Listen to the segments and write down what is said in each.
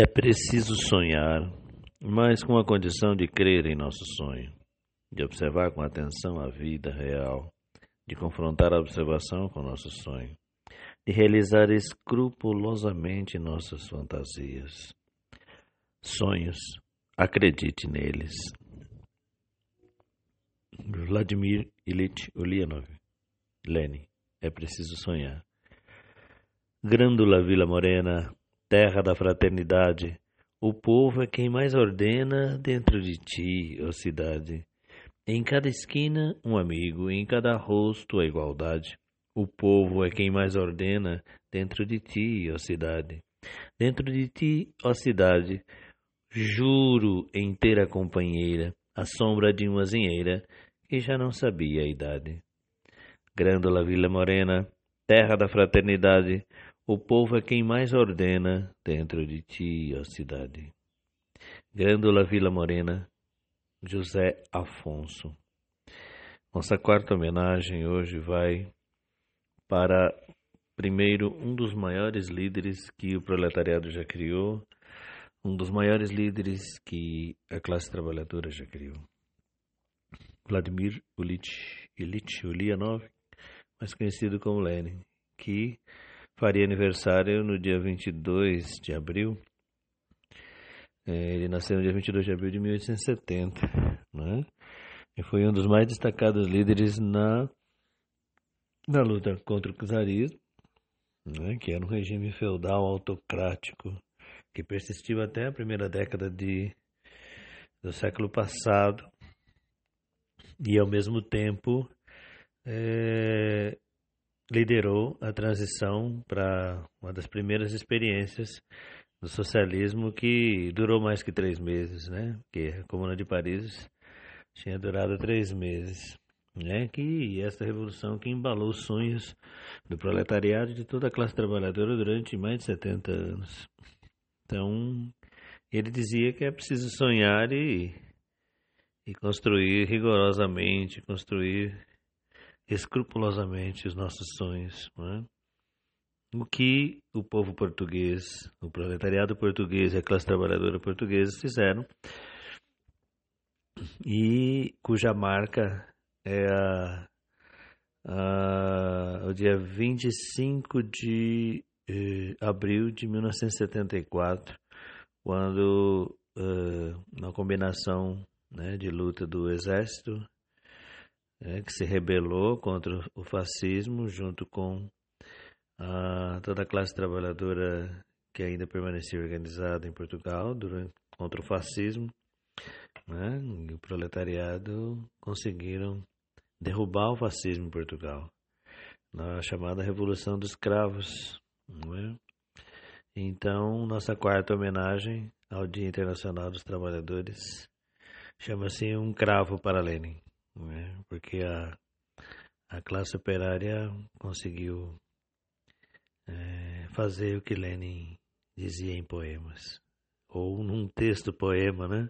É preciso sonhar, mas com a condição de crer em nosso sonho, de observar com atenção a vida real, de confrontar a observação com nosso sonho, de realizar escrupulosamente nossas fantasias. Sonhos, acredite neles. Vladimir Ilyich Ulyanov, Lenin, é preciso sonhar. Grândula Vila Morena, terra da fraternidade, o povo é quem mais ordena dentro de ti, ó cidade. Em cada esquina, um amigo, em cada rosto, a igualdade. O povo é quem mais ordena dentro de ti, ó cidade. Dentro de ti, ó cidade, juro em ter a companheira, a sombra de uma zinheira que já não sabia a idade. Grândola Vila Morena, terra da fraternidade, o povo é quem mais ordena dentro de ti, ó cidade. Grândola Vila Morena, José Afonso. Nossa quarta homenagem hoje vai para, primeiro, um dos maiores líderes que o proletariado já criou, um dos maiores líderes que a classe trabalhadora já criou. Vladimir Ilyich, Ulyanov, mais conhecido como Lenin, que faria aniversário no dia 22 de abril. É, ele nasceu no dia 22 de abril de 1870, né? E foi um dos mais destacados líderes na, na luta contra o czarismo, né? que era um regime feudal autocrático que persistiu até a primeira década de, do século passado e, ao mesmo tempo, é, liderou a transição para uma das primeiras experiências do socialismo que durou mais que três meses, né? Porque a Comuna de Paris tinha durado três meses, né? Que essa revolução que embalou os sonhos do proletariado de toda a classe trabalhadora durante mais de 70 anos. Então, ele dizia que é preciso sonhar e, e construir rigorosamente, construir escrupulosamente os nossos sonhos. É? O que o povo português, o proletariado português e a classe trabalhadora portuguesa fizeram e cuja marca é a, a, o dia 25 de eh, abril de 1974, quando, eh, na combinação né, de luta do exército é, que se rebelou contra o fascismo, junto com a, toda a classe trabalhadora que ainda permanecia organizada em Portugal durante, contra o fascismo. Né? E o proletariado conseguiram derrubar o fascismo em Portugal, na chamada Revolução dos Cravos. É? Então, nossa quarta homenagem ao Dia Internacional dos Trabalhadores chama-se Um Cravo para Lenin né? Porque a, a classe operária conseguiu é, fazer o que Lenin dizia em poemas, ou num texto poema, né?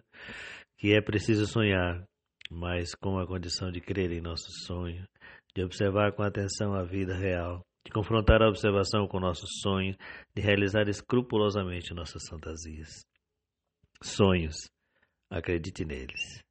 que é preciso sonhar, mas com a condição de crer em nosso sonho, de observar com atenção a vida real, de confrontar a observação com nossos sonhos, de realizar escrupulosamente nossas fantasias. Sonhos, acredite neles.